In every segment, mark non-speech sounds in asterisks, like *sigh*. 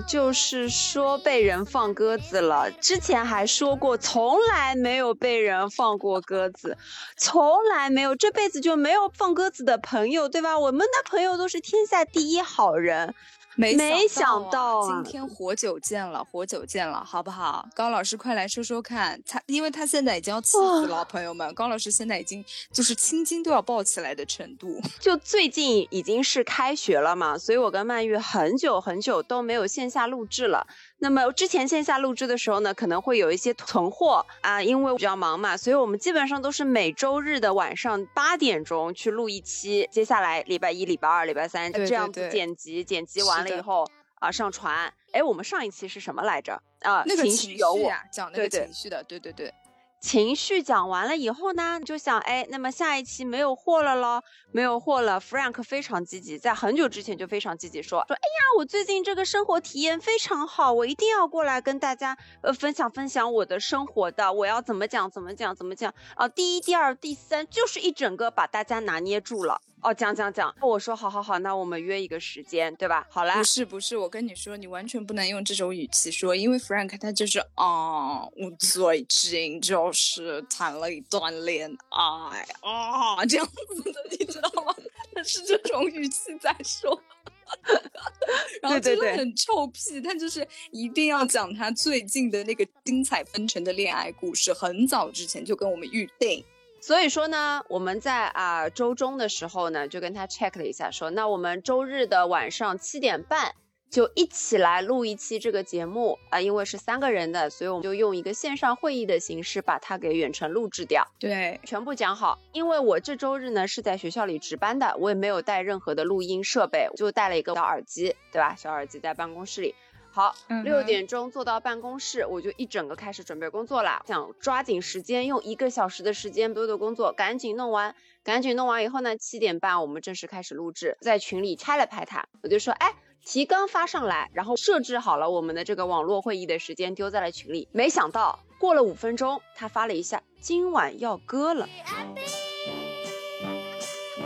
就是说被人放鸽子了。之前还说过，从来没有被人放过鸽子，从来没有，这辈子就没有放鸽子的朋友，对吧？我们的朋友都是天下第一好人。没没想到今天活久见了，活久见了，好不好？高老师，快来说说看，他因为他现在已经要气死了，朋友们，高老师现在已经就是青筋都要爆起来的程度。*laughs* 就最近已经是开学了嘛，所以我跟曼玉很久很久都没有线下录制了。那么之前线下录制的时候呢，可能会有一些囤货啊，因为比较忙嘛，所以我们基本上都是每周日的晚上八点钟去录一期，接下来礼拜一、礼拜二、礼拜三这样子剪辑，剪辑完了以后啊上传。哎，我们上一期是什么来着？啊，那个情绪有我，讲那个情绪的，对对对。情绪讲完了以后呢，就想，哎，那么下一期没有货了咯，没有货了。Frank 非常积极，在很久之前就非常积极说说，哎呀，我最近这个生活体验非常好，我一定要过来跟大家呃分享分享我的生活的，我要怎么讲怎么讲怎么讲啊？第一、第二、第三，就是一整个把大家拿捏住了。哦，讲讲讲，我说好好好，那我们约一个时间，对吧？好啦，不是不是，我跟你说，你完全不能用这种语气说，因为 Frank 他就是啊，我最近就是谈了一段恋爱啊，这样子的，你知道吗？他是这种语气在说，*laughs* 然后真的很臭屁，他就是一定要讲他最近的那个精彩纷呈的恋爱故事，很早之前就跟我们预定。所以说呢，我们在啊周中的时候呢，就跟他 check 了一下，说那我们周日的晚上七点半就一起来录一期这个节目啊，因为是三个人的，所以我们就用一个线上会议的形式把它给远程录制掉。对，全部讲好。因为我这周日呢是在学校里值班的，我也没有带任何的录音设备，就带了一个小耳机，对吧？小耳机在办公室里。好，六点钟坐到办公室，我就一整个开始准备工作了，想抓紧时间，用一个小时的时间，所有的工作赶紧弄完，赶紧弄完以后呢，七点半我们正式开始录制，在群里拆了拍他，我就说，哎，提纲发上来，然后设置好了我们的这个网络会议的时间，丢在了群里，没想到过了五分钟，他发了一下，今晚要割了。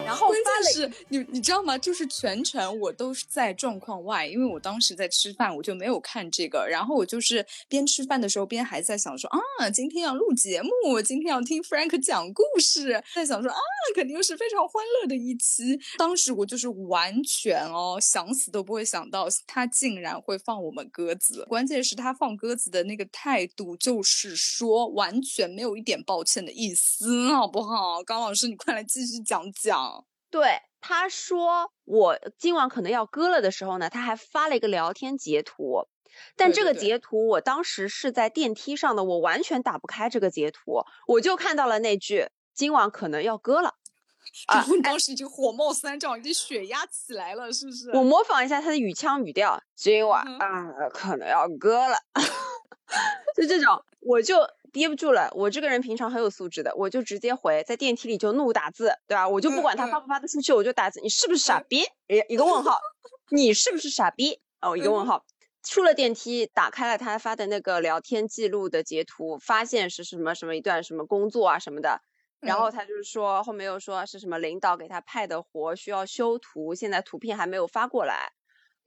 然后关键是你你知道吗？就是全程我都是在状况外，因为我当时在吃饭，我就没有看这个。然后我就是边吃饭的时候边还在想说啊，今天要录节目，今天要听 Frank 讲故事，在想说啊，肯定是非常欢乐的一期。当时我就是完全哦，想死都不会想到他竟然会放我们鸽子。关键是他放鸽子的那个态度，就是说完全没有一点抱歉的意思，好不好？高老师，你快来继续讲讲。对，他说我今晚可能要割了的时候呢，他还发了一个聊天截图，但这个截图我当时是在电梯上的，我完全打不开这个截图，我就看到了那句今晚可能要割了，*laughs* 然后你当时已经火冒三丈，已经血压起来了，是不是？我模仿一下他的语腔语调，今晚啊可能要割了，*laughs* *laughs* 就这种，我就。憋不住了，我这个人平常很有素质的，我就直接回，在电梯里就怒打字，对吧？我就不管他发不发得出去，我就打字，你是不是傻逼？一一个问号，*laughs* 你是不是傻逼？哦，一个问号。出了电梯，打开了他发的那个聊天记录的截图，发现是什么什么一段什么工作啊什么的，然后他就是说后面又说是什么领导给他派的活需要修图，现在图片还没有发过来。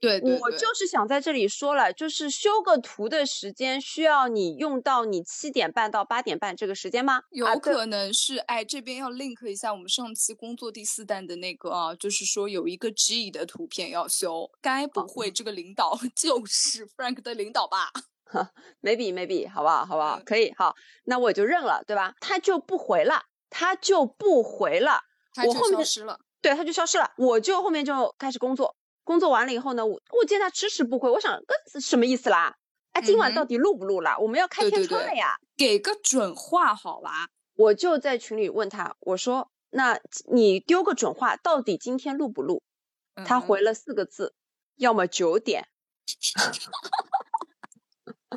对，我就是想在这里说了，就是修个图的时间需要你用到你七点半到八点半这个时间吗？有可能是，哎，这边要 link 一下我们上期工作第四弹的那个啊，就是说有一个 G 的图片要修，该不会这个领导 *laughs* 就是 Frank 的领导吧？*laughs* Maybe Maybe，好不好？好不好？可以，好，那我就认了，对吧？他就不回了，他就不回了，他就消失了，对，他就消失了，我就后面就开始工作。工作完了以后呢，我我见他迟迟不回，我想，呃，什么意思啦？哎，今晚到底录不录啦？我们要开天窗了呀！给个准话好吧？我就在群里问他，我说，那你丢个准话，到底今天录不录？他回了四个字，要么九点。*laughs*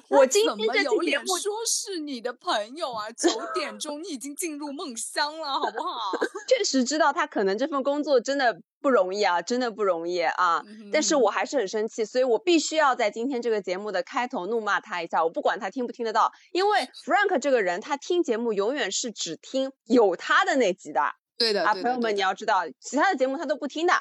*laughs* 我今天这有脸说是你的朋友啊？九点 *laughs* 钟你已经进入梦乡了，好不好？确实知道他可能这份工作真的不容易啊，真的不容易啊。但是我还是很生气，所以我必须要在今天这个节目的开头怒骂他一下。我不管他听不听得到，因为 *laughs* Frank 这个人，他听节目永远是只听有他的那集的。对的啊，朋友们你要知道，其他的节目他都不听的。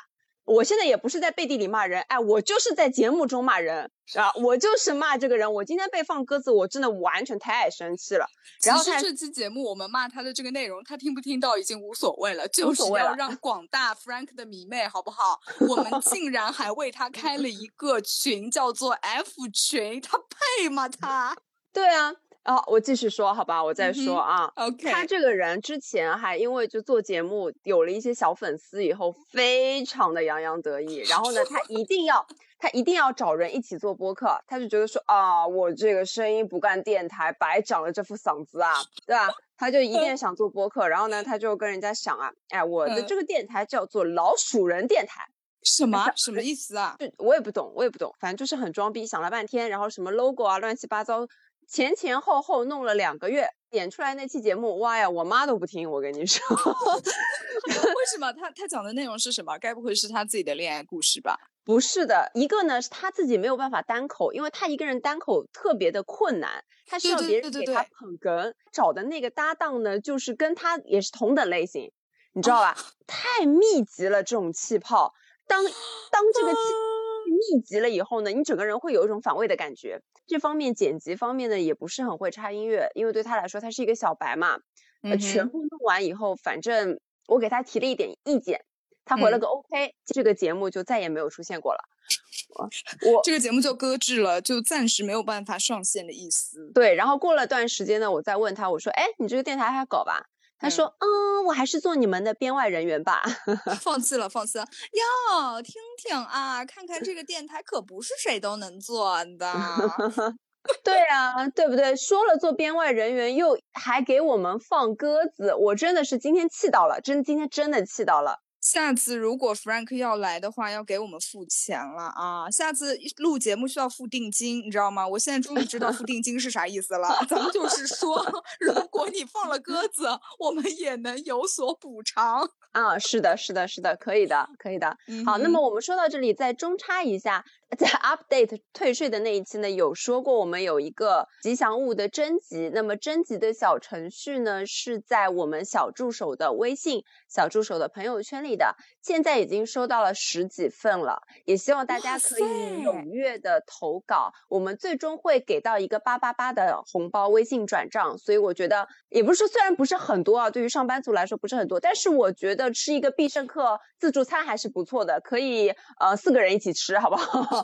我现在也不是在背地里骂人，哎，我就是在节目中骂人啊，我就是骂这个人。我今天被放鸽子，我真的完全太生气了。然后这期节目我们骂他的这个内容，他听不听到已经无所谓了，就是要让广大 Frank 的迷妹好不好？我们 *laughs* 竟然还为他开了一个群，叫做 F 群，他配吗？他？对啊。哦，我继续说，好吧，我再说啊。OK，他这个人之前还因为就做节目有了一些小粉丝以后，非常的洋洋得意。然后呢，他一定要他一定要找人一起做播客，他就觉得说啊，我这个声音不干电台，白长了这副嗓子啊，对吧？他就一定想做播客。然后呢，他就跟人家想啊，哎，我的这个电台叫做老鼠人电台，什么什么意思啊？就我也不懂，我也不懂，反正就是很装逼，想了半天，然后什么 logo 啊，乱七八糟。前前后后弄了两个月，演出来那期节目，哇呀，我妈都不听，我跟你说。*laughs* 为什么？*laughs* 他他讲的内容是什么？该不会是他自己的恋爱故事吧？不是的，一个呢是他自己没有办法单口，因为他一个人单口特别的困难，他需要别人给他捧哏。找的那个搭档呢，就是跟他也是同等类型，你知道吧？太密集了，这种气泡，当当这个气。密集了以后呢，你整个人会有一种反胃的感觉。这方面剪辑方面呢，也不是很会插音乐，因为对他来说，他是一个小白嘛。呃，全部弄完以后，反正我给他提了一点意见，他回了个 OK，这个节目就再也没有出现过了。我这个节目就搁置了，就暂时没有办法上线的意思。对，然后过了段时间呢，我再问他，我说：“哎，你这个电台还搞吧？”他说：“嗯，我还是做你们的编外人员吧。”放弃了，放弃了。哟，听听啊，看看这个电台可不是谁都能做的。*laughs* 对啊，对不对？说了做编外人员，又还给我们放鸽子，我真的是今天气到了，真今天真的气到了。下次如果 Frank 要来的话，要给我们付钱了啊！下次录节目需要付定金，你知道吗？我现在终于知道付定金是啥意思了。咱们就是说，*laughs* 如果你放了鸽子，我们也能有所补偿啊！是的，是的，是的，可以的，可以的。好，那么我们说到这里，再中插一下。在 update 退税的那一期呢，有说过我们有一个吉祥物的征集，那么征集的小程序呢是在我们小助手的微信小助手的朋友圈里的，现在已经收到了十几份了，也希望大家可以踊跃的投稿，我们最终会给到一个八八八的红包微信转账，所以我觉得也不是说虽然不是很多啊，对于上班族来说不是很多，但是我觉得吃一个必胜客自助餐还是不错的，可以呃四个人一起吃，好不好？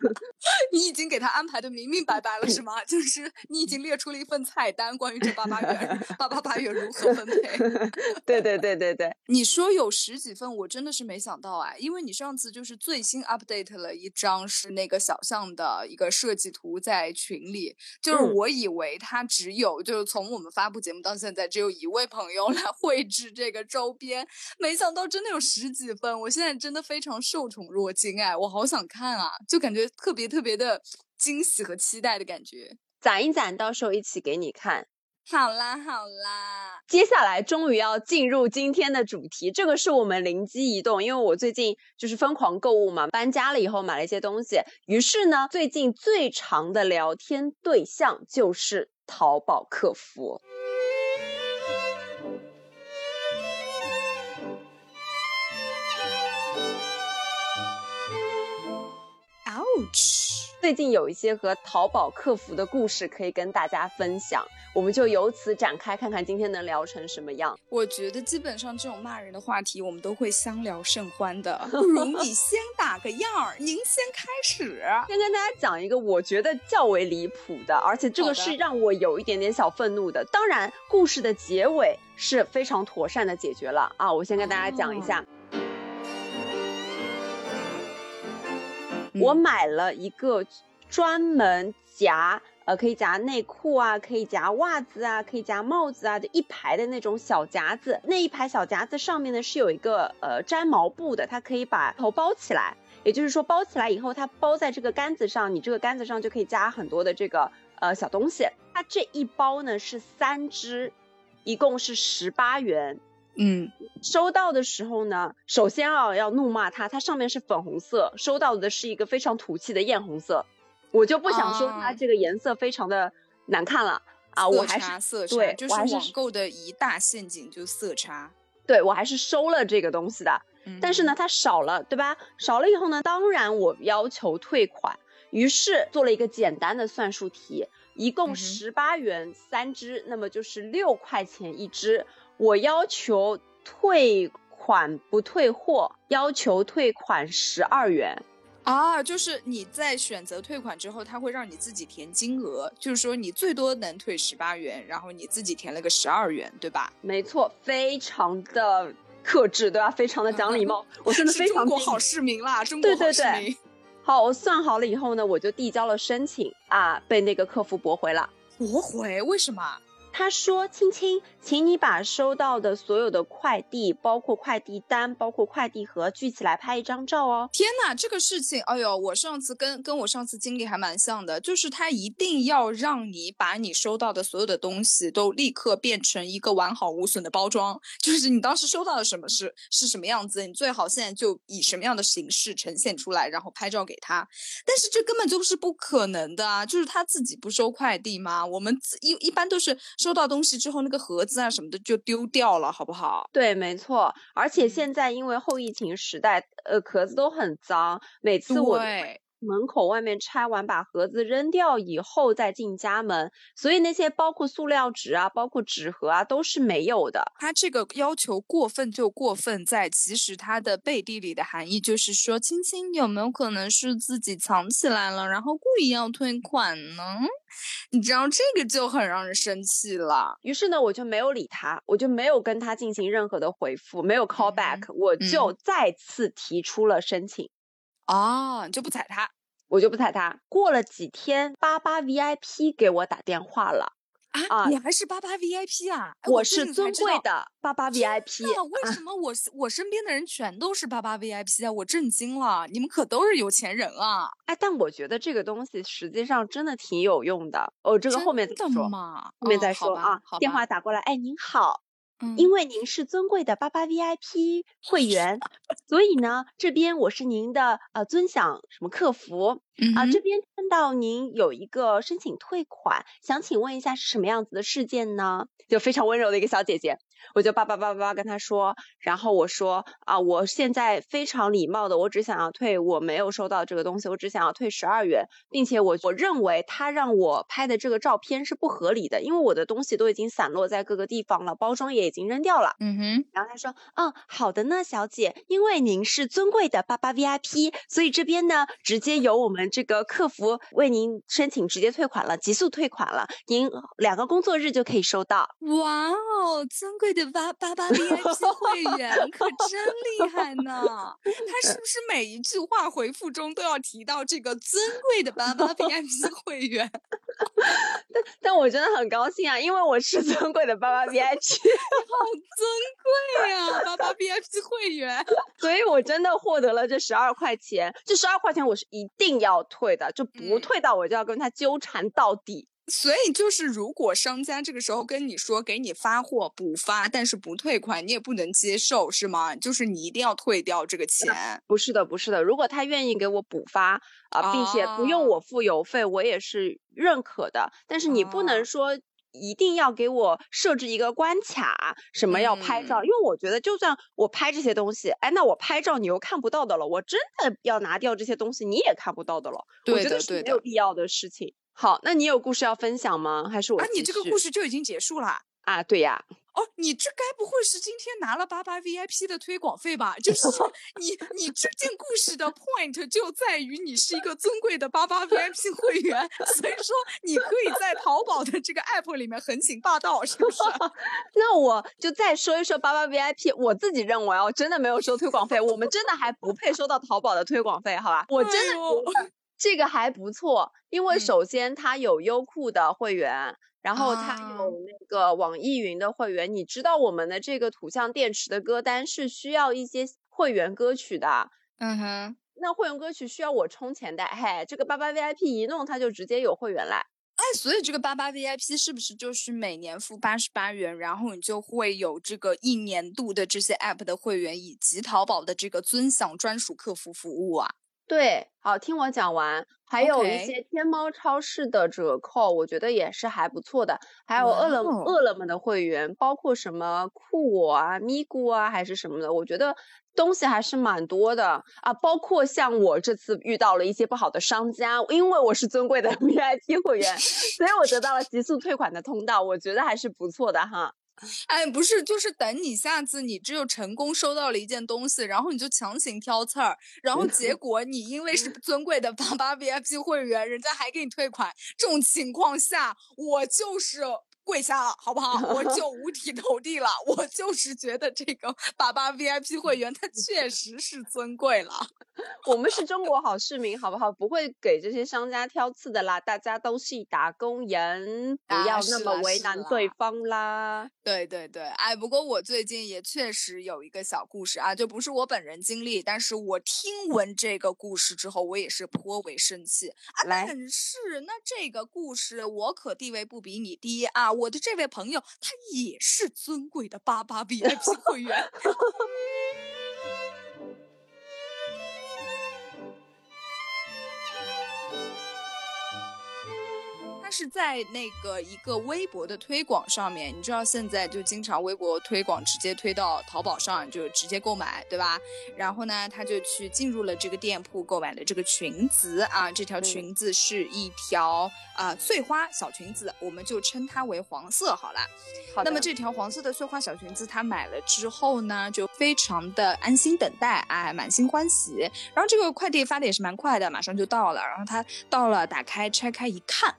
*laughs* 你已经给他安排的明明白白了，是吗？就是你已经列出了一份菜单，关于这八八元，八八八元如何分配？*laughs* 对对对对对，你说有十几份，我真的是没想到哎，因为你上次就是最新 update 了一张是那个小象的一个设计图在群里，就是我以为他只有就是从我们发布节目到现在只有一位朋友来绘制这个周边，没想到真的有十几份，我现在真的非常受宠若惊哎，我好想。看啊，就感觉特别特别的惊喜和期待的感觉，攒一攒，到时候一起给你看。好啦好啦，接下来终于要进入今天的主题，这个是我们灵机一动，因为我最近就是疯狂购物嘛，搬家了以后买了一些东西，于是呢，最近最长的聊天对象就是淘宝客服。最近有一些和淘宝客服的故事可以跟大家分享，我们就由此展开，看看今天能聊成什么样。我觉得基本上这种骂人的话题，我们都会相聊甚欢的。不如你先打个样儿，您先开始。先跟大家讲一个我觉得较为离谱的，而且这个是让我有一点点小愤怒的。当然，故事的结尾是非常妥善的解决了啊！我先跟大家讲一下。我买了一个专门夹，呃，可以夹内裤啊，可以夹袜子啊，可以夹帽子啊就一排的那种小夹子。那一排小夹子上面呢是有一个呃粘毛布的，它可以把头包起来。也就是说，包起来以后，它包在这个杆子上，你这个杆子上就可以加很多的这个呃小东西。它这一包呢是三只，一共是十八元。嗯，收到的时候呢，首先啊要怒骂它，它上面是粉红色，收到的是一个非常土气的艳红色，我就不想说它这个颜色非常的难看了啊，我还是色差，对，就是网购的一大陷阱，就色差，对我还是收了这个东西的，但是呢它少了，对吧？少了以后呢，当然我要求退款，于是做了一个简单的算术题，一共十八元三支，那么就是六块钱一支。我要求退款不退货，要求退款十二元啊！就是你在选择退款之后，他会让你自己填金额，就是说你最多能退十八元，然后你自己填了个十二元，对吧？没错，非常的克制，对吧？非常的讲礼貌，*laughs* 我真的非常中国好市民啦，中国好市民。好，我算好了以后呢，我就递交了申请啊，被那个客服驳回了。驳回？为什么？他说：“青青，请你把收到的所有的快递，包括快递单，包括快递盒，聚起来拍一张照哦。”天哪，这个事情，哎呦，我上次跟跟我上次经历还蛮像的，就是他一定要让你把你收到的所有的东西都立刻变成一个完好无损的包装，就是你当时收到的什么是是什么样子，你最好现在就以什么样的形式呈现出来，然后拍照给他。但是这根本就是不可能的啊！就是他自己不收快递吗？我们一一般都是。收到东西之后，那个盒子啊什么的就丢掉了，好不好？对，没错。而且现在因为后疫情时代，呃，壳子都很脏，每次我。门口外面拆完，把盒子扔掉以后再进家门，所以那些包括塑料纸啊，包括纸盒啊，都是没有的。他这个要求过分就过分在，其实它的背地里的含义就是说，青青有没有可能是自己藏起来了，然后故意要退款呢？你知道这个就很让人生气了。于是呢，我就没有理他，我就没有跟他进行任何的回复，没有 call back，我就再次提出了申请。哦，就不踩他，我就不踩他。过了几天，八八 VIP 给我打电话了啊！你还是八八 VIP 啊？我是尊贵的八八 VIP。那为什么我我身边的人全都是八八 VIP 啊？我震惊了！你们可都是有钱人啊！哎，但我觉得这个东西实际上真的挺有用的。哦，这个后面再说，后面再说啊。电话打过来，哎，您好。因为您是尊贵的八八 VIP *laughs* 会员，所以呢，这边我是您的呃尊享什么客服啊，这边看到您有一个申请退款，想请问一下是什么样子的事件呢？就非常温柔的一个小姐姐。我就叭叭叭叭跟他说，然后我说啊，我现在非常礼貌的，我只想要退，我没有收到这个东西，我只想要退十二元，并且我我认为他让我拍的这个照片是不合理的，因为我的东西都已经散落在各个地方了，包装也已经扔掉了。嗯哼。然后他说，嗯，好的呢，小姐，因为您是尊贵的八八 VIP，所以这边呢直接由我们这个客服为您申请直接退款了，急速退款了，您两个工作日就可以收到。哇哦，尊贵。的八八八 VIP *laughs* 会员可真厉害呢！他是不是每一句话回复中都要提到这个尊贵的八八 *laughs* VIP 会员？*laughs* 但但我真的很高兴啊，因为我是尊贵的八八 VIP，好尊贵啊，八八 VIP 会员，所以我真的获得了这十二块钱。这十二块钱我是一定要退的，就不退到我就要跟他纠缠到底。所以就是，如果商家这个时候跟你说给你发货补发，但是不退款，你也不能接受，是吗？就是你一定要退掉这个钱。不是的，不是的。如果他愿意给我补发啊，并且不用我付邮费，我也是认可的。但是你不能说一定要给我设置一个关卡，什么要拍照？因为我觉得，就算我拍这些东西，哎，那我拍照你又看不到的了，我真的要拿掉这些东西，你也看不到的了。我觉得是没有必要的事情。好，那你有故事要分享吗？还是我？啊，你这个故事就已经结束了啊？对呀。哦，你这该不会是今天拿了八八 VIP 的推广费吧？就是 *laughs* 你，你这件故事的 point 就在于你是一个尊贵的八八 VIP 会员，所以说你可以在淘宝的这个 app 里面横行霸道，是不是？*laughs* 那我就再说一说八八 VIP，我自己认为哦，真的没有收推广费，我们真的还不配收到淘宝的推广费，好吧？我真的这个还不错，因为首先它有优酷的会员。然后它有那个网易云的会员，你知道我们的这个土象电池的歌单是需要一些会员歌曲的。嗯哼，那会员歌曲需要我充钱的。嘿，这个八八 VIP 一弄，它就直接有会员了。哎，所以这个八八 VIP 是不是就是每年付八十八元，然后你就会有这个一年度的这些 app 的会员，以及淘宝的这个尊享专属客服服务啊？对，好，听我讲完，还有一些天猫超市的折扣，我觉得也是还不错的。还有饿了饿了么的会员，包括什么酷我啊、咪咕啊，还是什么的，我觉得东西还是蛮多的啊。包括像我这次遇到了一些不好的商家，因为我是尊贵的 *laughs* VIP 会员，所以我得到了极速退款的通道，我觉得还是不错的哈。哎，不是，就是等你下次你只有成功收到了一件东西，然后你就强行挑刺儿，然后结果你因为是尊贵的八八 VIP 会员，人家还给你退款，这种情况下，我就是。跪下了，好不好？我就 *laughs* 五体投地了。我就是觉得这个八八 VIP 会员，它确实是尊贵了。我们是中国好市民，好不好？不会给这些商家挑刺的啦。大家都是打工人，不要那么为难对方啦。对对对，哎，不过我最近也确实有一个小故事啊，就不是我本人经历，但是我听闻这个故事之后，我也是颇为生气啊。但是那这个故事，我可地位不比你低啊。我的这位朋友，他也是尊贵的八八 VIP 会员。是在那个一个微博的推广上面，你知道现在就经常微博推广直接推到淘宝上，就直接购买，对吧？然后呢，他就去进入了这个店铺购买了这个裙子啊，这条裙子是一条啊碎花小裙子，我们就称它为黄色好了。好，那么这条黄色的碎花小裙子，他买了之后呢，就非常的安心等待，哎，满心欢喜。然后这个快递发的也是蛮快的，马上就到了。然后他到了，打开拆开一看。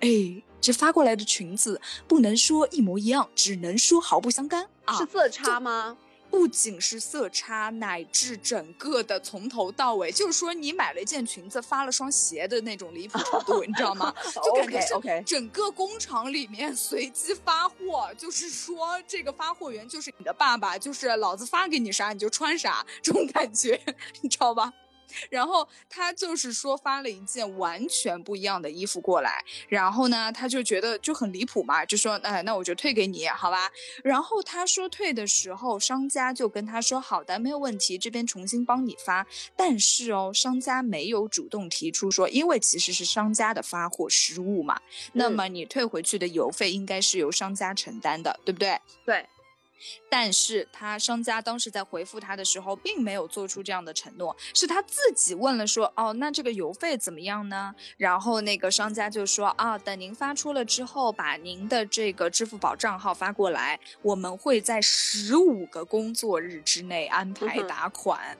哎，这发过来的裙子不能说一模一样，只能说毫不相干啊！是色差吗？不仅是色差，乃至整个的从头到尾，就是说你买了一件裙子，发了双鞋的那种离谱程度，你知道吗？*laughs* 就感觉是整个工厂里面随机发货，就是说这个发货员就是你的爸爸，就是老子发给你啥你就穿啥，这种感觉，你知道吧？然后他就是说发了一件完全不一样的衣服过来，然后呢，他就觉得就很离谱嘛，就说，哎，那我就退给你，好吧？然后他说退的时候，商家就跟他说，好的，没有问题，这边重新帮你发。但是哦，商家没有主动提出说，因为其实是商家的发货失误嘛，那么你退回去的邮费应该是由商家承担的，对不对？对。但是他商家当时在回复他的时候，并没有做出这样的承诺，是他自己问了说，哦，那这个邮费怎么样呢？然后那个商家就说，啊，等您发出了之后，把您的这个支付宝账号发过来，我们会在十五个工作日之内安排打款。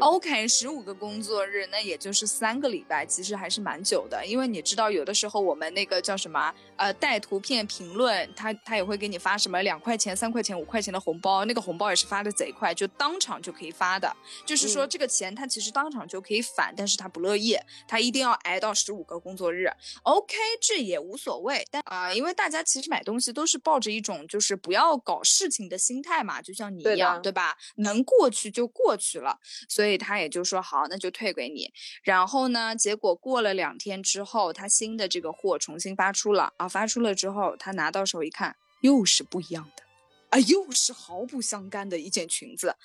OK，十五个工作日，那也就是三个礼拜，其实还是蛮久的。因为你知道，有的时候我们那个叫什么，呃，带图片评论，他他也会给你发什么两块钱、三块钱、五块钱的红包，那个红包也是发的贼快，就当场就可以发的。就是说，这个钱他其实当场就可以返，但是他不乐意，他一定要挨到十五个工作日。OK，这也无所谓，但啊，因为大家其实买东西都是抱着一种就是不要搞事情的心态嘛，就像你一样，对吧？能过去就过去了。所以他也就说好，那就退给你。然后呢，结果过了两天之后，他新的这个货重新发出了啊，发出了之后，他拿到手一看，又是不一样的。啊，又是毫不相干的一件裙子。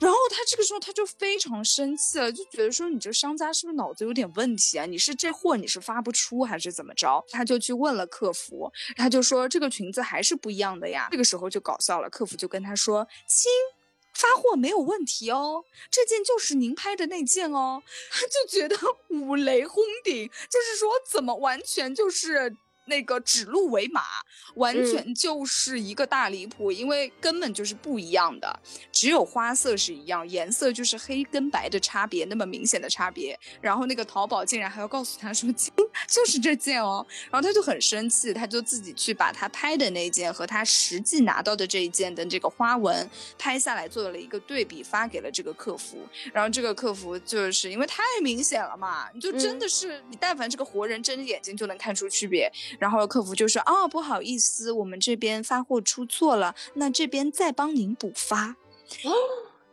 然后他这个时候他就非常生气了，就觉得说你这商家是不是脑子有点问题啊？你是这货你是发不出还是怎么着？他就去问了客服，他就说这个裙子还是不一样的呀。这个时候就搞笑了，客服就跟他说：“亲，发货没有问题哦，这件就是您拍的那件哦。*laughs* ”他就觉得五雷轰顶，就是说怎么完全就是。那个指鹿为马，完全就是一个大离谱，因为根本就是不一样的，只有花色是一样，颜色就是黑跟白的差别，那么明显的差别。然后那个淘宝竟然还要告诉他说，*laughs* 就是这件哦，然后他就很生气，他就自己去把他拍的那件和他实际拿到的这一件的这个花纹拍下来，做了一个对比，发给了这个客服。然后这个客服就是因为太明显了嘛，你就真的是你但凡这个活人睁着眼睛就能看出区别。然后客服就说：“哦，不好意思，我们这边发货出错了，那这边再帮您补发。”哦，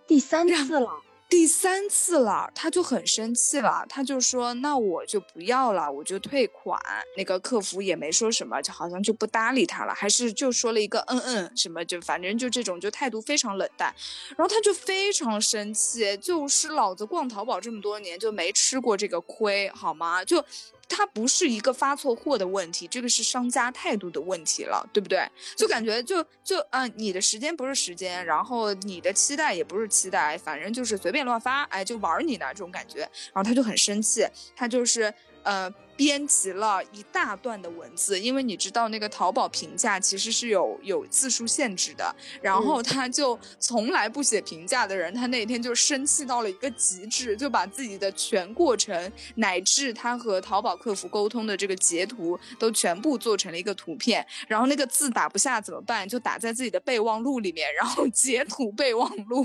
第三次了，第三次了，他就很生气了，他就说：“那我就不要了，我就退款。”那个客服也没说什么，就好像就不搭理他了，还是就说了一个“嗯嗯”什么，就反正就这种，就态度非常冷淡。然后他就非常生气，就是老子逛淘宝这么多年就没吃过这个亏，好吗？就。它不是一个发错货的问题，这个是商家态度的问题了，对不对？就感觉就就嗯，你的时间不是时间，然后你的期待也不是期待，反正就是随便乱发，哎，就玩你呢这种感觉，然后他就很生气，他就是呃。编辑了一大段的文字，因为你知道那个淘宝评价其实是有有字数限制的，然后他就从来不写评价的人，他那天就生气到了一个极致，就把自己的全过程乃至他和淘宝客服沟通的这个截图都全部做成了一个图片，然后那个字打不下怎么办？就打在自己的备忘录里面，然后截图备忘录，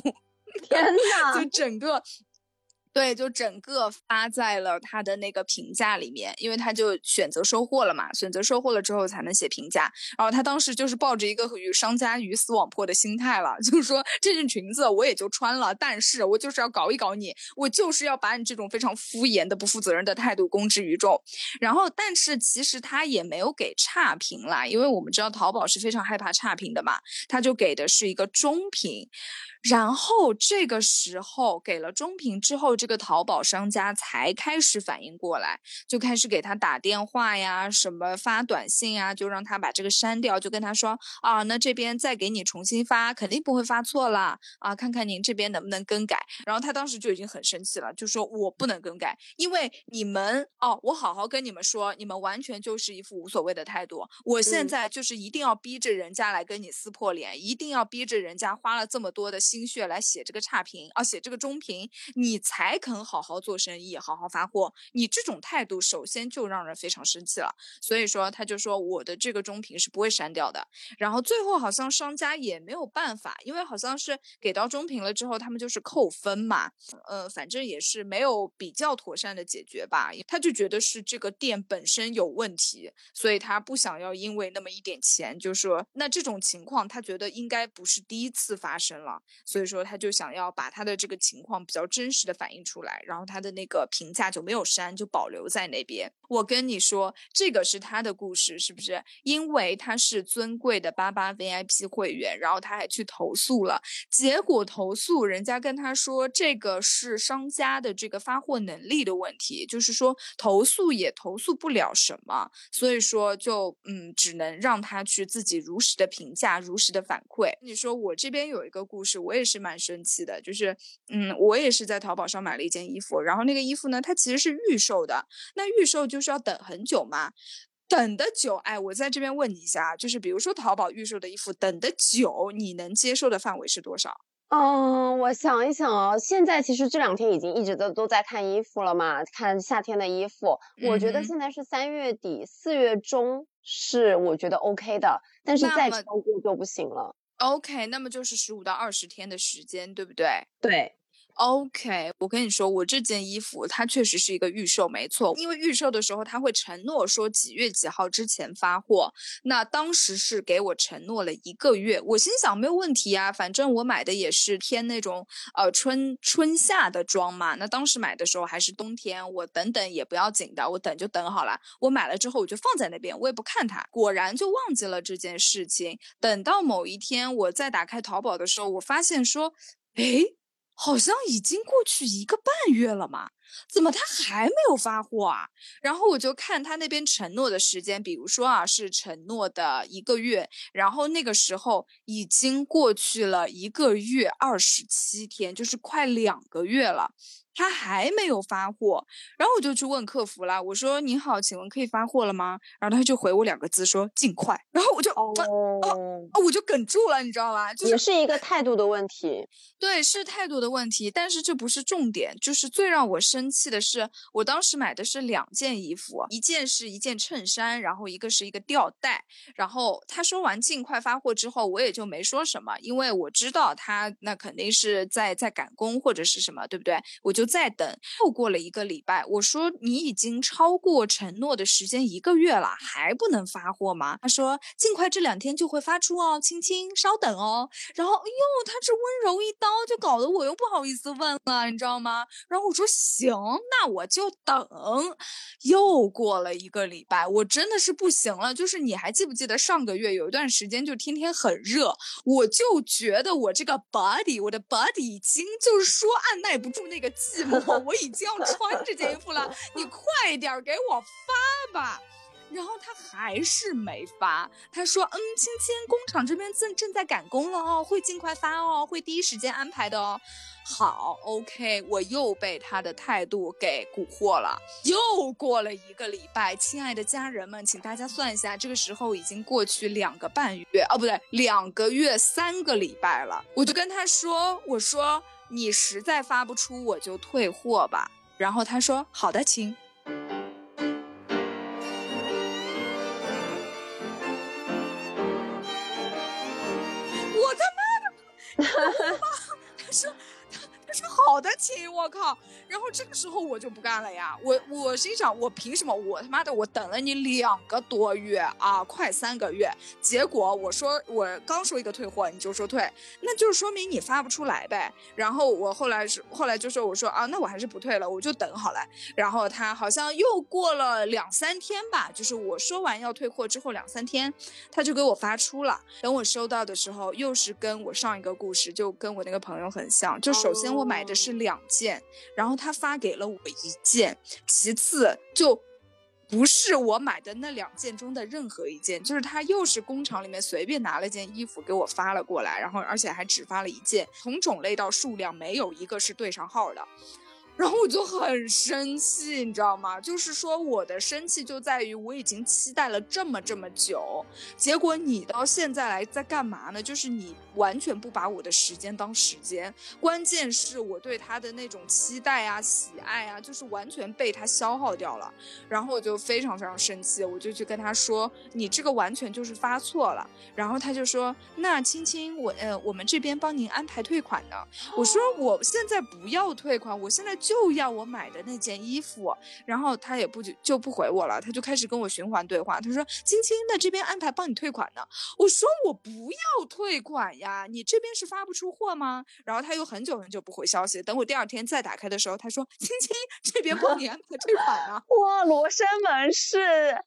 *laughs* 天哪，就整个。对，就整个发在了他的那个评价里面，因为他就选择收货了嘛，选择收货了之后才能写评价。然后他当时就是抱着一个与商家鱼死网破的心态了，*laughs* 就是说这件裙子我也就穿了，但是我就是要搞一搞你，我就是要把你这种非常敷衍的、不负责任的态度公之于众。然后，但是其实他也没有给差评啦，因为我们知道淘宝是非常害怕差评的嘛，他就给的是一个中评。然后这个时候给了中评之后，这个淘宝商家才开始反应过来，就开始给他打电话呀，什么发短信呀，就让他把这个删掉，就跟他说啊，那这边再给你重新发，肯定不会发错了啊，看看您这边能不能更改。然后他当时就已经很生气了，就说我不能更改，因为你们哦，我好好跟你们说，你们完全就是一副无所谓的态度。我现在就是一定要逼着人家来跟你撕破脸，一定要逼着人家花了这么多的。心血来写这个差评啊，写这个中评，你才肯好好做生意，好好发货。你这种态度，首先就让人非常生气了。所以说，他就说我的这个中评是不会删掉的。然后最后好像商家也没有办法，因为好像是给到中评了之后，他们就是扣分嘛。呃，反正也是没有比较妥善的解决吧。他就觉得是这个店本身有问题，所以他不想要因为那么一点钱，就说那这种情况，他觉得应该不是第一次发生了。所以说，他就想要把他的这个情况比较真实的反映出来，然后他的那个评价就没有删，就保留在那边。我跟你说，这个是他的故事，是不是？因为他是尊贵的八八 VIP 会员，然后他还去投诉了，结果投诉人家跟他说，这个是商家的这个发货能力的问题，就是说投诉也投诉不了什么，所以说就嗯，只能让他去自己如实的评价，如实的反馈。你说我这边有一个故事，我。我也是蛮生气的，就是，嗯，我也是在淘宝上买了一件衣服，然后那个衣服呢，它其实是预售的，那预售就是要等很久嘛，等的久，哎，我在这边问你一下，就是比如说淘宝预售的衣服，等的久，你能接受的范围是多少？嗯，我想一想哦，现在其实这两天已经一直都都在看衣服了嘛，看夏天的衣服，我觉得现在是三月底四月中是我觉得 OK 的，但是再超过就不行了。OK，那么就是十五到二十天的时间，对不对？对。OK，我跟你说，我这件衣服它确实是一个预售，没错。因为预售的时候他会承诺说几月几号之前发货，那当时是给我承诺了一个月。我心想没有问题啊，反正我买的也是偏那种呃春春夏的装嘛。那当时买的时候还是冬天，我等等也不要紧的，我等就等好了。我买了之后我就放在那边，我也不看它。果然就忘记了这件事情。等到某一天我再打开淘宝的时候，我发现说，哎。好像已经过去一个半月了嘛，怎么他还没有发货啊？然后我就看他那边承诺的时间，比如说啊是承诺的一个月，然后那个时候已经过去了一个月二十七天，就是快两个月了。他还没有发货，然后我就去问客服了。我说：“您好，请问可以发货了吗？”然后他就回我两个字说：“尽快。”然后我就哦哦，我就哽住了，你知道吧？也是一个态度的问题。对，是态度的问题，但是这不是重点。就是最让我生生气的是，我当时买的是两件衣服，一件是一件衬衫，然后一个是一个吊带。然后他说完尽快发货之后，我也就没说什么，因为我知道他那肯定是在在赶工或者是什么，对不对？我就。就在等，又过了一个礼拜，我说你已经超过承诺的时间一个月了，还不能发货吗？他说尽快这两天就会发出哦，亲亲稍等哦。然后，哎呦，他这温柔一刀就搞得我又不好意思问了，你知道吗？然后我说行，那我就等。又过了一个礼拜，我真的是不行了。就是你还记不记得上个月有一段时间就天天很热，我就觉得我这个 body，我的 body 已经就是说按耐不住那个。寂寞，我已经要穿这件衣服了，*laughs* 你快点给我发吧。然后他还是没发，他说：“嗯，亲亲，工厂这边正正在赶工了哦，会尽快发哦，会第一时间安排的哦。”好，OK，我又被他的态度给蛊惑了。又过了一个礼拜，亲爱的家人们，请大家算一下，这个时候已经过去两个半月，哦，不对，两个月三个礼拜了。我就跟他说：“我说。”你实在发不出，我就退货吧。然后他说：“好的，亲。”好我靠！然后这个时候我就不干了呀，我我心想，我凭什么？我他妈的，我等了你两个多月啊，快三个月，结果我说我刚说一个退货，你就说退，那就是说明你发不出来呗。然后我后来是后来就说我说啊，那我还是不退了，我就等好了。然后他好像又过了两三天吧，就是我说完要退货之后两三天，他就给我发出了。等我收到的时候，又是跟我上一个故事，就跟我那个朋友很像。就首先我买的是。两两件，然后他发给了我一件，其次就不是我买的那两件中的任何一件，就是他又是工厂里面随便拿了件衣服给我发了过来，然后而且还只发了一件，从种类到数量没有一个是对上号的。然后我就很生气，你知道吗？就是说我的生气就在于我已经期待了这么这么久，结果你到现在来在干嘛呢？就是你完全不把我的时间当时间，关键是我对他的那种期待啊、喜爱啊，就是完全被他消耗掉了。然后我就非常非常生气，我就去跟他说：“你这个完全就是发错了。”然后他就说：“那青青，我呃，我们这边帮您安排退款的。”我说：“我现在不要退款，我现在。”就要我买的那件衣服，然后他也不就就不回我了，他就开始跟我循环对话。他说：“青青，那这边安排帮你退款呢。”我说：“我不要退款呀，你这边是发不出货吗？”然后他又很久很久不回消息。等我第二天再打开的时候，他说：“青青，这边帮你安排退款呢。”哇，罗生门是。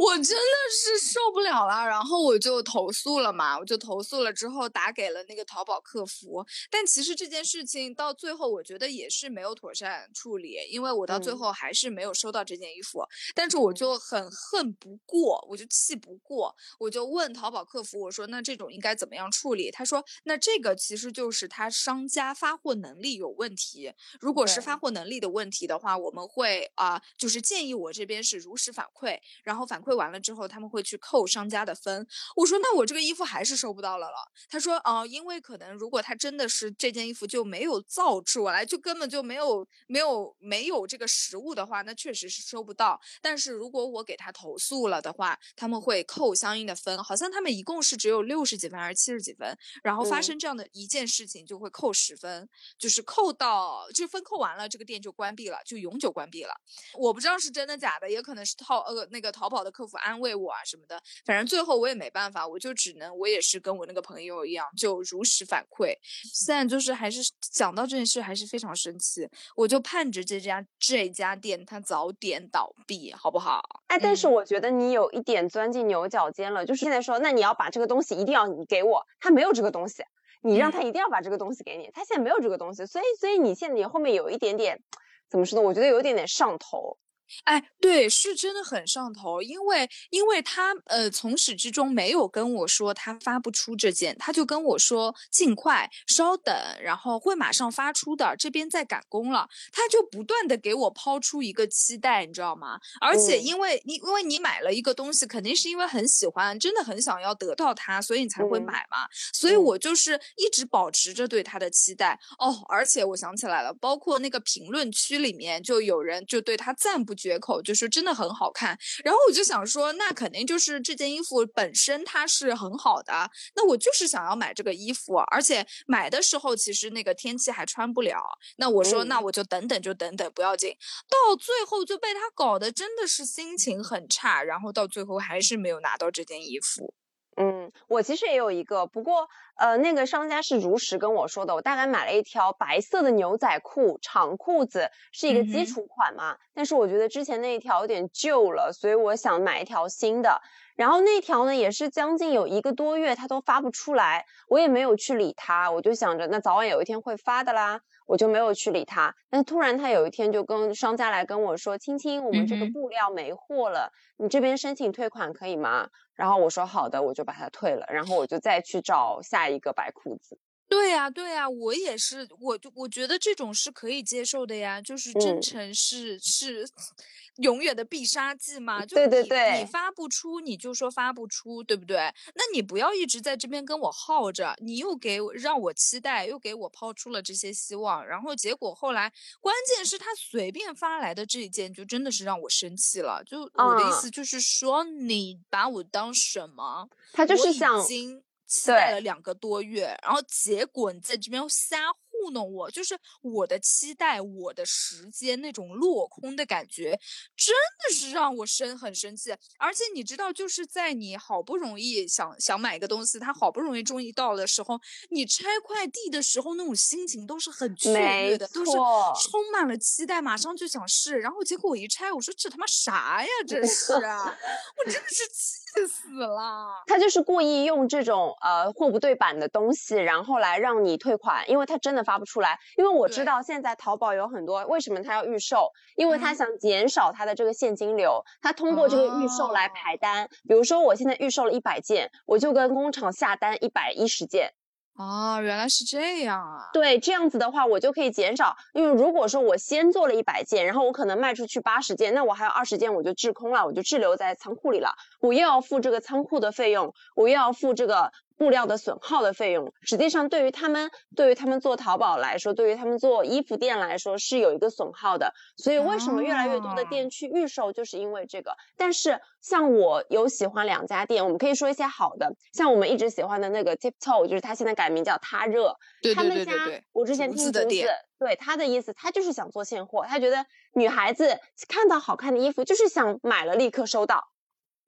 我真的是受不了了，然后我就投诉了嘛，我就投诉了之后打给了那个淘宝客服，但其实这件事情到最后我觉得也是没有妥善处理，因为我到最后还是没有收到这件衣服，但是我就很恨不过，我就气不过，我就问淘宝客服，我说那这种应该怎么样处理？他说那这个其实就是他商家发货能力有问题，如果是发货能力的问题的话，我们会啊就是建议我这边是如实反馈，然后反馈。馈完了之后，他们会去扣商家的分。我说那我这个衣服还是收不到了了。他说哦，因为可能如果他真的是这件衣服就没有造出来，就根本就没有没有没有这个实物的话，那确实是收不到。但是如果我给他投诉了的话，他们会扣相应的分。好像他们一共是只有六十几分还是七十几分，然后发生这样的一件事情就会扣十分，就是扣到这分扣完了，这个店就关闭了，就永久关闭了。我不知道是真的假的，也可能是淘呃那个淘宝的客服安慰我啊什么的。反正最后我也没办法，我就只能我也是跟我那个朋友一样，就如实反馈。现在就是还是想到这件事还是非常生气，我就盼着这家这家店它早点倒闭，好不好？哎，但是我觉得你有一点钻进牛角尖了，就是现在说，那你要把这个东西一定要你给我，他没有这个东西，你让他一定要把这个东西给你，他现在没有这个东西，所以所以你现在你后面有一点点。怎么说呢？我觉得有一点点上头。哎，对，是真的很上头，因为因为他呃从始至终没有跟我说他发不出这件，他就跟我说尽快稍等，然后会马上发出的，这边在赶工了，他就不断的给我抛出一个期待，你知道吗？而且因为你因为你买了一个东西，肯定是因为很喜欢，真的很想要得到它，所以你才会买嘛，所以我就是一直保持着对他的期待哦。而且我想起来了，包括那个评论区里面就有人就对他赞不。绝口就是真的很好看，然后我就想说，那肯定就是这件衣服本身它是很好的，那我就是想要买这个衣服，而且买的时候其实那个天气还穿不了，那我说那我就等等就等等不要紧，到最后就被他搞得真的是心情很差，然后到最后还是没有拿到这件衣服。嗯，我其实也有一个，不过呃，那个商家是如实跟我说的，我大概买了一条白色的牛仔裤，长裤子是一个基础款嘛，但是我觉得之前那一条有点旧了，所以我想买一条新的。然后那条呢也是将近有一个多月，它都发不出来，我也没有去理它，我就想着那早晚有一天会发的啦，我就没有去理它。但突然它有一天就跟商家来跟我说：“青青，我们这个布料没货了，你这边申请退款可以吗？”然后我说好的，我就把它退了，然后我就再去找下一个白裤子。对呀，对呀，我也是，我就我觉得这种是可以接受的呀，就是真诚是是永远的必杀技嘛。对对对，你发不出你就说发不出，对不对？那你不要一直在这边跟我耗着，你又给我让我期待，又给我抛出了这些希望，然后结果后来关键是他随便发来的这一件，就真的是让我生气了。就我的意思就是说，你把我当什么？他就是想。期待了两个多月，然后结果你在这边瞎糊弄我，就是我的期待，我的时间那种落空的感觉，真的是让我生很生气。而且你知道，就是在你好不容易想想买一个东西，它好不容易终于到的时候，你拆快递的时候那种心情都是很雀跃的，都是充满了期待，马上就想试。然后结果我一拆，我说这他妈啥呀？这是，*laughs* 我真的是气。气死了！他就是故意用这种呃货不对版的东西，然后来让你退款，因为他真的发不出来。因为我知道现在淘宝有很多，为什么他要预售？因为他想减少他的这个现金流，他通过这个预售来排单。比如说我现在预售了一百件，我就跟工厂下单一百一十件。哦，原来是这样啊！对，这样子的话，我就可以减少。因为如果说我先做了一百件，然后我可能卖出去八十件，那我还有二十件我就滞空了，我就滞留在仓库里了。我又要付这个仓库的费用，我又要付这个。布料的损耗的费用，实际上对于他们，对于他们做淘宝来说，对于他们做衣服店来说是有一个损耗的。所以为什么越来越多的店去预售，就是因为这个。但是像我有喜欢两家店，我们可以说一些好的，像我们一直喜欢的那个 Tiptoe，就是他现在改名叫他热。对对对对对。我之前听竹子，对他的意思，他就是想做现货，他觉得女孩子看到好看的衣服，就是想买了立刻收到。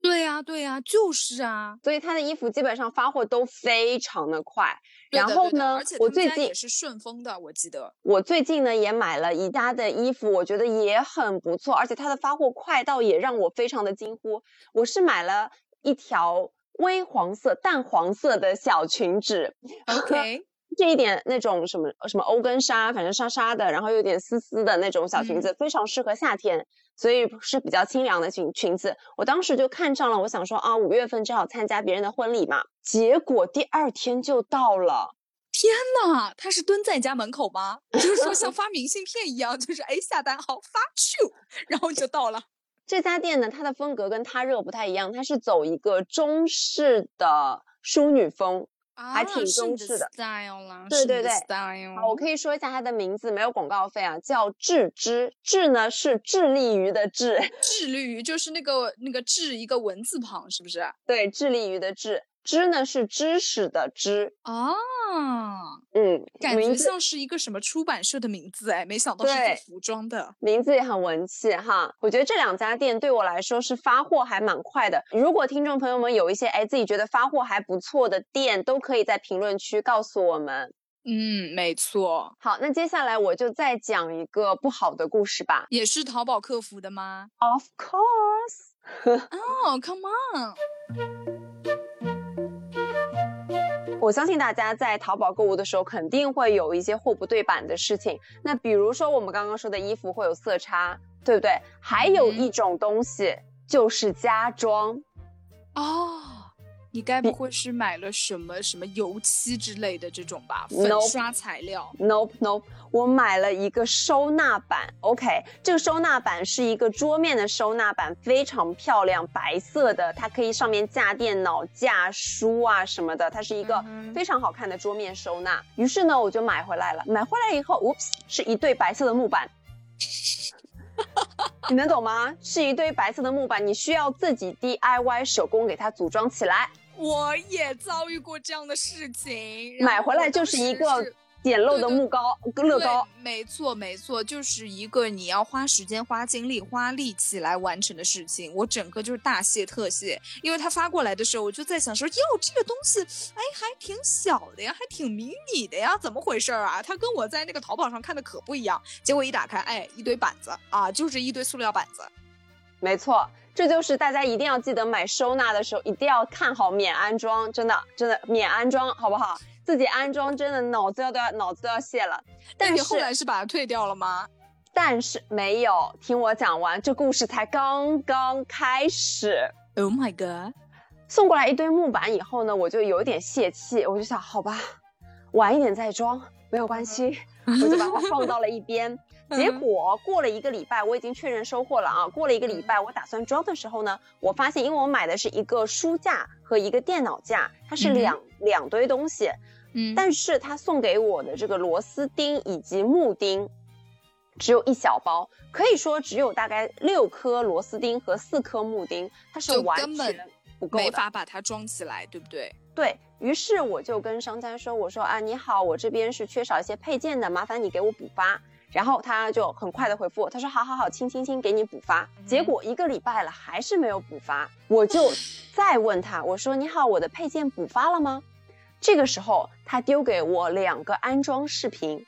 对呀，对呀，就是啊，所以他的衣服基本上发货都非常的快。然后呢，我最近也是顺丰的，我记得。我最近呢也买了宜家的衣服，我觉得也很不错，而且它的发货快到也让我非常的惊呼。我是买了一条微黄色、淡黄色的小裙子，OK，*laughs* 这一点那种什么什么欧根纱，反正纱纱的，然后有点丝丝的那种小裙子，非常适合夏天。所以是比较清凉的裙裙子，我当时就看上了，我想说啊，五月份正好参加别人的婚礼嘛，结果第二天就到了。天呐，他是蹲在家门口吗？就是说像 *laughs* 发明信片一样，就是哎下单好发去，然后就到了。这家店呢，它的风格跟他热不太一样，它是走一个中式的淑女风。还挺中式的 style 啦，对对对，style。好，我可以说一下它的名字，没有广告费啊，叫智之。智呢是致力于的智，致力于就是那个那个智一个文字旁，是不是？对，致力于的智。知呢是知识的知啊，嗯，感觉像是一个什么出版社的名字哎，没想到是做服装的，名字也很文气哈。我觉得这两家店对我来说是发货还蛮快的。如果听众朋友们有一些哎自己觉得发货还不错的店，都可以在评论区告诉我们。嗯，没错。好，那接下来我就再讲一个不好的故事吧。也是淘宝客服的吗？Of course。*laughs* 哦，Come on。我相信大家在淘宝购物的时候，肯定会有一些货不对版的事情。那比如说我们刚刚说的衣服会有色差，对不对？还有一种东西就是家装，哦。你该不会是买了什么什么油漆之类的这种吧？粉刷材料？Nope，Nope，我买了一个收纳板。OK，这个收纳板是一个桌面的收纳板，非常漂亮，白色的，它可以上面架电脑、架书啊什么的，它是一个非常好看的桌面收纳。于是呢，我就买回来了。买回来以后，Oops，是一对白色的木板。你能懂吗？是一堆白色的木板，你需要自己 DIY 手工给它组装起来。我也遭遇过这样的事情，买回来就是一个简陋的木膏乐高。没错没错，就是一个你要花时间、花精力、花力气来完成的事情。我整个就是大谢特谢，因为他发过来的时候，我就在想说，哟，这个东西，哎，还挺小的呀，还挺迷你的呀，怎么回事啊？它跟我在那个淘宝上看的可不一样。结果一打开，哎，一堆板子啊，就是一堆塑料板子。没错。这就是大家一定要记得买收纳的时候一定要看好免安装，真的真的免安装好不好？自己安装真的脑子要都要脑子都要谢了。但你后来是把它退掉了吗？但是没有，听我讲完，这故事才刚刚开始。Oh my god！送过来一堆木板以后呢，我就有点泄气，我就想，好吧，晚一点再装没有关系，*laughs* 我就把它放到了一边。结果过了一个礼拜，我已经确认收货了啊。过了一个礼拜，我打算装的时候呢，我发现，因为我买的是一个书架和一个电脑架，它是两两堆东西，嗯，但是他送给我的这个螺丝钉以及木钉，只有一小包，可以说只有大概六颗螺丝钉和四颗木钉，它是完全不够，没法把它装起来，对不对？对于是，我就跟商家说，我说啊，你好，我这边是缺少一些配件的，麻烦你给我补发。然后他就很快的回复我，他说好好好，亲亲亲，给你补发。结果一个礼拜了，还是没有补发，我就再问他，我说你好，我的配件补发了吗？这个时候他丢给我两个安装视频，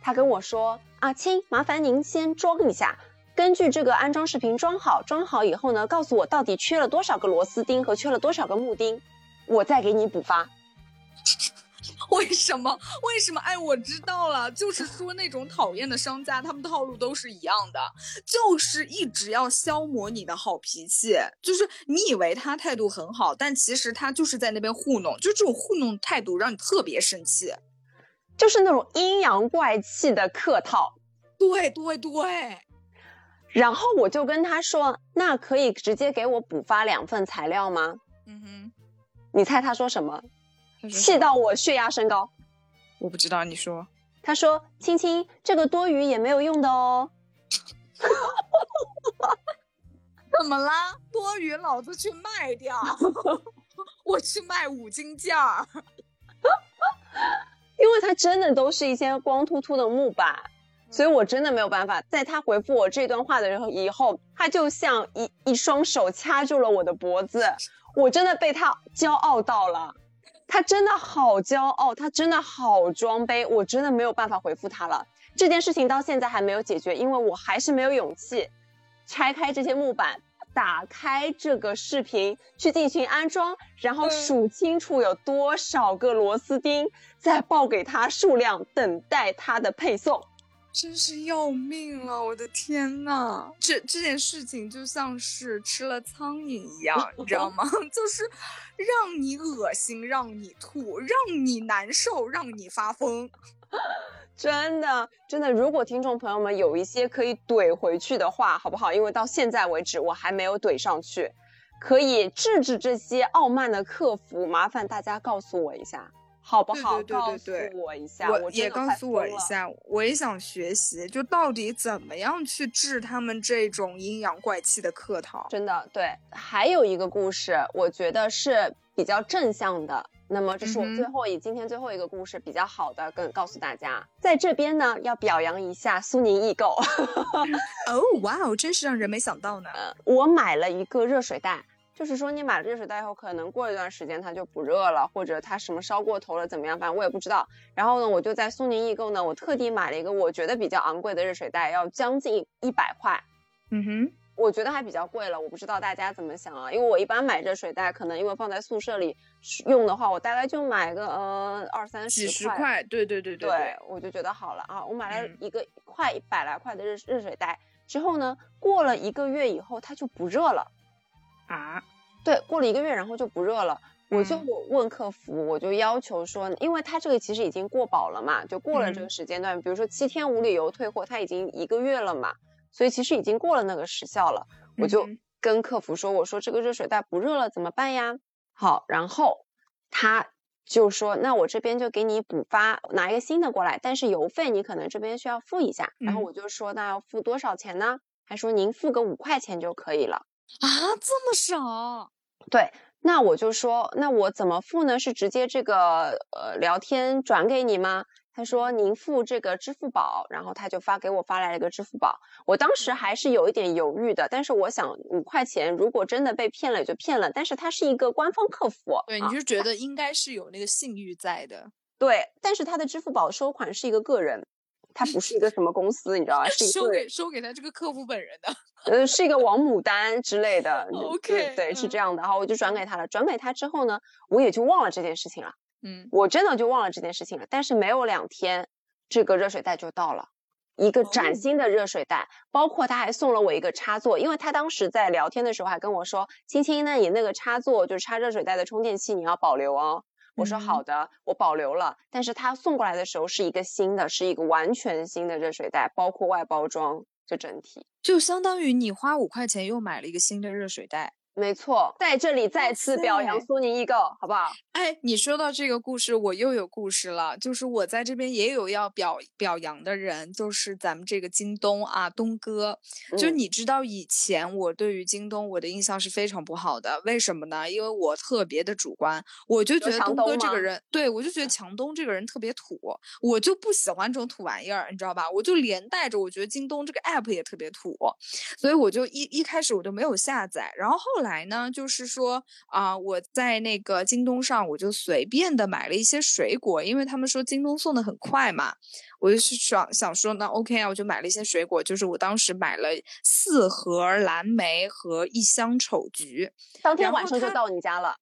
他跟我说啊亲，麻烦您先装一下，根据这个安装视频装好，装好以后呢，告诉我到底缺了多少个螺丝钉和缺了多少个木钉，我再给你补发。*laughs* 为什么？为什么？哎，我知道了，就是说那种讨厌的商家，他们套路都是一样的，就是一直要消磨你的好脾气。就是你以为他态度很好，但其实他就是在那边糊弄，就这种糊弄态度让你特别生气，就是那种阴阳怪气的客套。对对对。然后我就跟他说：“那可以直接给我补发两份材料吗？”嗯哼。你猜他说什么？气到我血压升高，我不知道你说。他说：“青青，这个多余也没有用的哦。*laughs* ”怎么啦？多余老子去卖掉，*laughs* 我去卖五金件儿。因为它真的都是一些光秃秃的木板，所以我真的没有办法。在他回复我这段话的时候，以后他就像一一双手掐住了我的脖子，我真的被他骄傲到了。他真的好骄傲，他真的好装杯，我真的没有办法回复他了。这件事情到现在还没有解决，因为我还是没有勇气拆开这些木板，打开这个视频去进行安装，然后数清楚有多少个螺丝钉，再报给他数量，等待他的配送。真是要命了，我的天呐！这这件事情就像是吃了苍蝇一样，你知道吗？*laughs* 就是让你恶心，让你吐，让你难受，让你发疯。*laughs* 真的，真的，如果听众朋友们有一些可以怼回去的话，好不好？因为到现在为止我还没有怼上去，可以制止这些傲慢的客服，麻烦大家告诉我一下。好不好？对对对对，我一下，我也告诉我一下，我也想学习，就到底怎么样去治他们这种阴阳怪气的客套？真的对，还有一个故事，我觉得是比较正向的。那么这是我最后以今天最后一个故事，比较好的跟告诉大家，在这边呢要表扬一下苏宁易购。*laughs* 哦，哇哦，真是让人没想到呢。我买了一个热水袋。就是说，你买了热水袋以后，可能过一段时间它就不热了，或者它什么烧过头了，怎么样？反正我也不知道。然后呢，我就在苏宁易购呢，我特地买了一个我觉得比较昂贵的热水袋，要将近一百块。嗯哼，我觉得还比较贵了。我不知道大家怎么想啊？因为我一般买热水袋，可能因为放在宿舍里用的话，我大概就买个呃二三十几十块。对对对对，对我就觉得好了啊。我买了一个快一百来块的热热水袋之后呢，过了一个月以后，它就不热了。啊？对，过了一个月，然后就不热了。我就问客服，我就要求说，因为他这个其实已经过保了嘛，就过了这个时间段，比如说七天无理由退货，他已经一个月了嘛，所以其实已经过了那个时效了。我就跟客服说，我说这个热水袋不热了怎么办呀？好，然后他就说，那我这边就给你补发，拿一个新的过来，但是邮费你可能这边需要付一下。然后我就说，那要付多少钱呢？他说您付个五块钱就可以了。啊，这么少？对，那我就说，那我怎么付呢？是直接这个呃聊天转给你吗？他说您付这个支付宝，然后他就发给我发来了一个支付宝。我当时还是有一点犹豫的，但是我想五块钱如果真的被骗了也就骗了，但是他是一个官方客服，对，你就觉得应该是有那个信誉在的。对，但是他的支付宝收款是一个个人。他不是一个什么公司，你知道吧？是收给收给他这个客服本人的，*laughs* 呃，是一个王牡丹之类的。OK，对，是这样的。好，我就转给他了。转给他之后呢，我也就忘了这件事情了。嗯，我真的就忘了这件事情了。但是没有两天，这个热水袋就到了，一个崭新的热水袋，包括他还送了我一个插座，因为他当时在聊天的时候还跟我说：“青青，那你那个插座就是插热水袋的充电器，你要保留哦。”我说好的，我保留了。但是他送过来的时候是一个新的，是一个完全新的热水袋，包括外包装，就整体就相当于你花五块钱又买了一个新的热水袋。没错，在这里再次表扬苏宁易购，好不好？哎，你说到这个故事，我又有故事了。就是我在这边也有要表表扬的人，就是咱们这个京东啊，东哥。就你知道，以前我对于京东我的印象是非常不好的，为什么呢？因为我特别的主观，我就觉得东哥这个人，对我就觉得强东这个人特别土，我就不喜欢这种土玩意儿，你知道吧？我就连带着我觉得京东这个 app 也特别土，所以我就一一开始我就没有下载，然后后来。来呢，就是说啊，我在那个京东上，我就随便的买了一些水果，因为他们说京东送的很快嘛，我就想想说，那 OK 啊，我就买了一些水果，就是我当时买了四盒蓝莓和一箱丑橘，当天晚上就到你家了。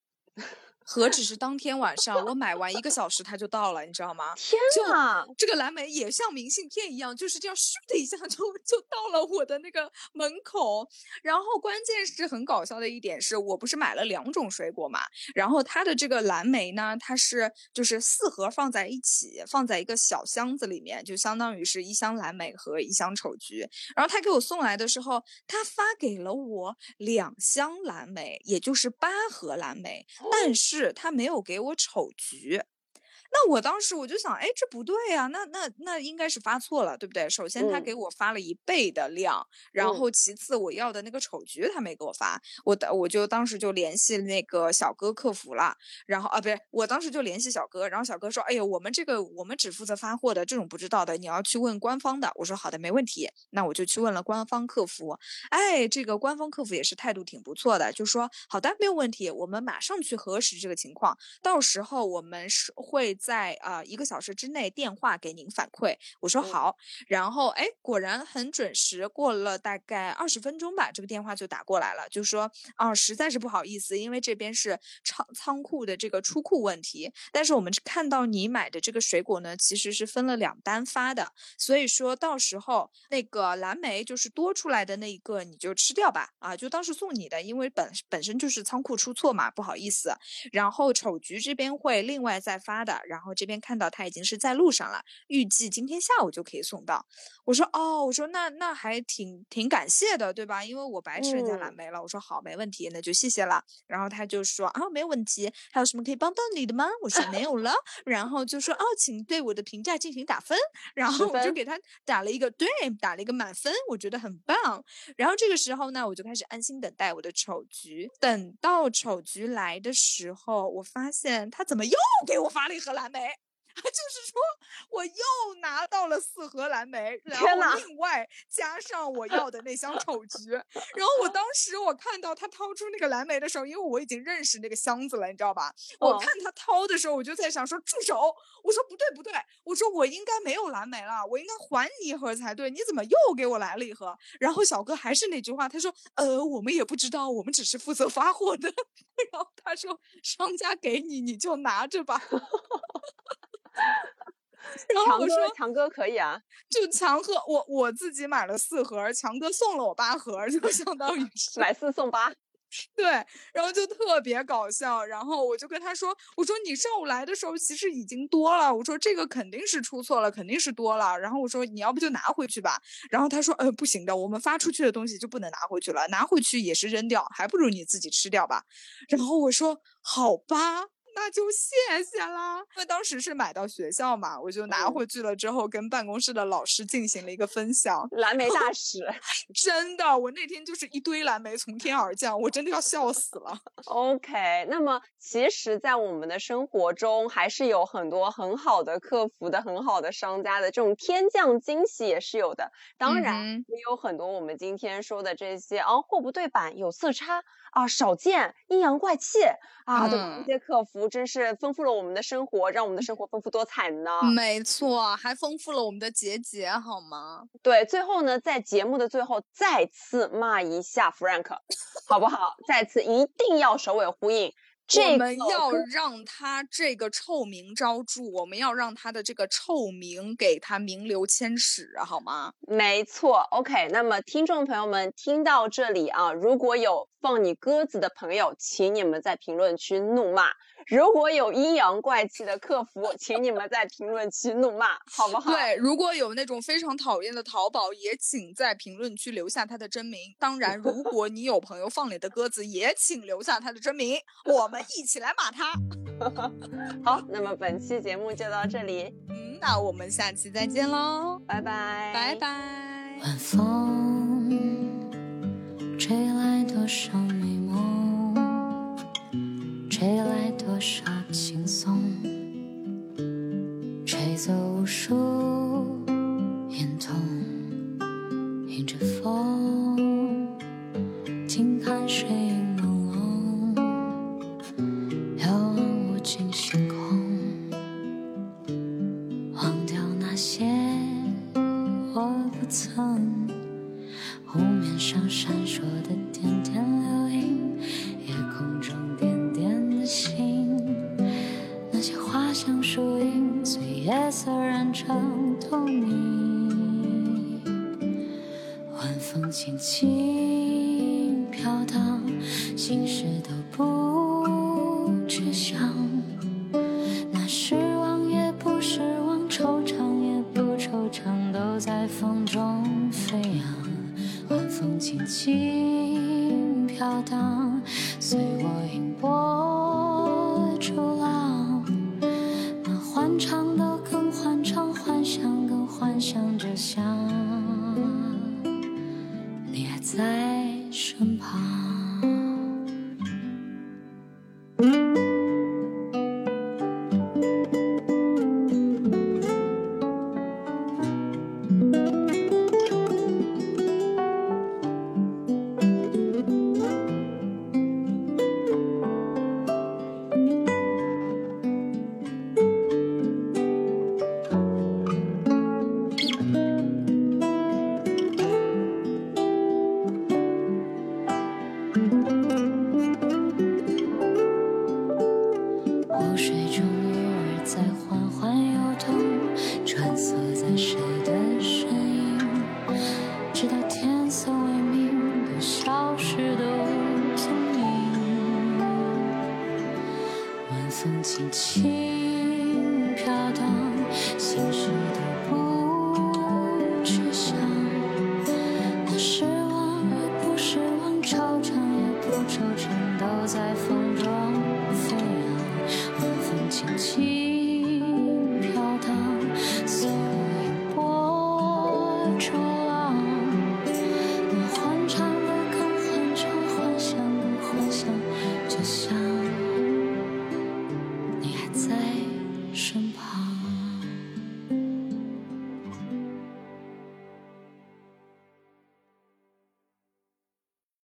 何止是当天晚上，我买完一个小时它就到了，你知道吗？天呐，这个蓝莓也像明信片一样，就是这样咻的一下就 *laughs* 就到了我的那个门口。然后关键是很搞笑的一点是，我不是买了两种水果嘛，然后它的这个蓝莓呢，它是就是四盒放在一起，放在一个小箱子里面，就相当于是一箱蓝莓和一箱丑橘。然后他给我送来的时候，他发给了我两箱蓝莓，也就是八盒蓝莓，但是。是他没有给我丑橘。那我当时我就想，哎，这不对呀，那那那应该是发错了，对不对？首先他给我发了一倍的量，然后其次我要的那个丑橘他没给我发，我的我就当时就联系那个小哥客服了，然后啊，不是，我当时就联系小哥，然后小哥说，哎呦，我们这个我们只负责发货的，这种不知道的，你要去问官方的。我说好的，没问题，那我就去问了官方客服，哎，这个官方客服也是态度挺不错的，就说好的，没有问题，我们马上去核实这个情况，到时候我们是会。在啊一个小时之内电话给您反馈，我说好，然后哎果然很准时，过了大概二十分钟吧，这个电话就打过来了，就说啊实在是不好意思，因为这边是仓仓库的这个出库问题，但是我们看到你买的这个水果呢，其实是分了两单发的，所以说到时候那个蓝莓就是多出来的那一个你就吃掉吧，啊就当是送你的，因为本本身就是仓库出错嘛，不好意思，然后丑橘这边会另外再发的。然后这边看到他已经是在路上了，预计今天下午就可以送到。我说哦，我说那那还挺挺感谢的，对吧？因为我白吃人家蓝莓了。我说好，没问题，那就谢谢了。然后他就说啊，没有问题，还有什么可以帮到你的吗？我说没有了。*laughs* 然后就说哦，请对我的评价进行打分。然后我就给他打了一个对，打了一个满分，我觉得很棒。然后这个时候呢，我就开始安心等待我的丑橘。等到丑橘来的时候，我发现他怎么又给我发了一盒蓝莓。就是说，我又拿到了四盒蓝莓，然后另外加上我要的那箱丑橘。然后我当时我看到他掏出那个蓝莓的时候，因为我已经认识那个箱子了，你知道吧？我看他掏的时候，我就在想说住手！我说不对不对，我说我应该没有蓝莓了，我应该还你一盒才对，你怎么又给我来了一盒？然后小哥还是那句话，他说呃我们也不知道，我们只是负责发货的。*laughs* 然后他说商家给你你就拿着吧。*laughs* *laughs* 然后我说强哥可以啊，就强哥，我我自己买了四盒，强哥送了我八盒，就相当于是买四送八。*laughs* 对，然后就特别搞笑。然后我就跟他说：“我说你上午来的时候其实已经多了，我说这个肯定是出错了，肯定是多了。然后我说你要不就拿回去吧。然后他说：呃，不行的，我们发出去的东西就不能拿回去了，拿回去也是扔掉，还不如你自己吃掉吧。然后我说好吧。”那就谢谢啦，因为当时是买到学校嘛，我就拿回去了之后，跟办公室的老师进行了一个分享。蓝莓大 *laughs* 使，真的，我那天就是一堆蓝莓从天而降，我真的要笑死了。OK，那么其实，在我们的生活中，还是有很多很好的客服的、很好的商家的这种天降惊喜也是有的。当然，也有很多我们今天说的这些啊，货不对版、有色差。啊，少见，阴阳怪气啊！对，这些客服真是丰富了我们的生活，让我们的生活丰富多彩呢。没错，还丰富了我们的节节，好吗？对，最后呢，在节目的最后再次骂一下 Frank，好不好？再次一定要首尾呼应。我们要让他这个臭名昭著，我们要让他的这个臭名给他名留千史，好吗？没错，OK。那么听众朋友们听到这里啊，如果有放你鸽子的朋友，请你们在评论区怒骂。如果有阴阳怪气的客服，请你们在评论区怒骂，好不好？对，如果有那种非常讨厌的淘宝，也请在评论区留下他的真名。当然，如果你有朋友放你的鸽子，也请留下他的真名，我们一起来骂他。*laughs* 好，那么本期节目就到这里，嗯，那我们下期再见喽，拜拜，拜拜。晚风吹来多少美梦，吹来。多少轻松，吹走无数眼痛，在身旁。